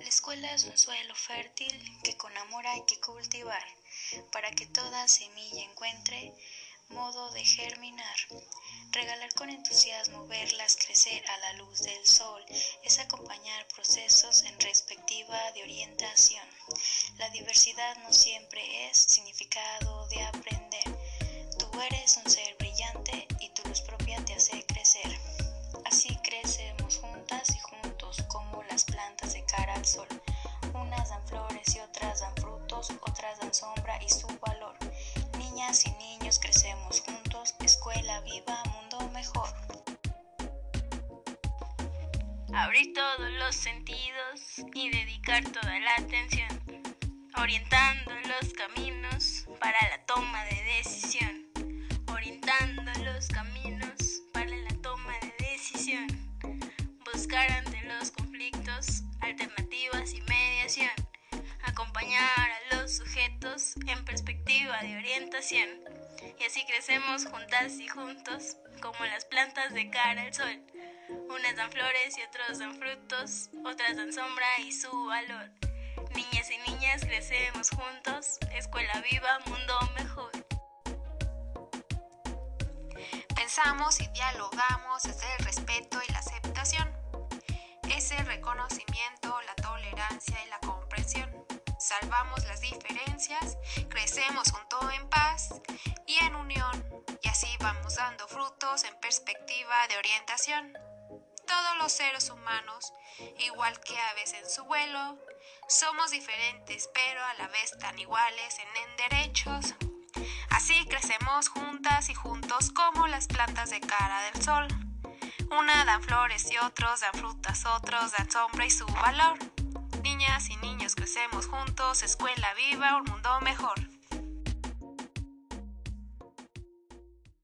La escuela es un suelo fértil que con amor hay que cultivar para que toda semilla encuentre modo de germinar. Regalar con entusiasmo, verlas crecer a la luz del sol, es acompañar procesos en respectiva de orientación. La diversidad no siempre es significado de aprender. Unas dan flores y otras dan frutos, otras dan sombra y su valor. Niñas y niños crecemos juntos, escuela viva, mundo mejor. Abrir todos los sentidos y dedicar toda la atención, orientando los caminos para la toma de decisión, orientando los caminos para la toma de decisión, buscar ante en perspectiva de orientación, y así crecemos juntas y juntos como las plantas de cara al sol. Unas dan flores y otros dan frutos, otras dan sombra y su valor. Niñas y niñas crecemos juntos, escuela viva, mundo mejor. Pensamos y dialogamos desde el respeto y la aceptación. Salvamos las diferencias, crecemos junto en paz y en unión, y así vamos dando frutos en perspectiva de orientación. Todos los seres humanos, igual que aves en su vuelo, somos diferentes pero a la vez tan iguales en, en derechos. Así crecemos juntas y juntos como las plantas de cara del sol. Una dan flores y otros dan frutas, otros dan sombra y su valor. Crecemos juntos, escuela viva, un mundo mejor.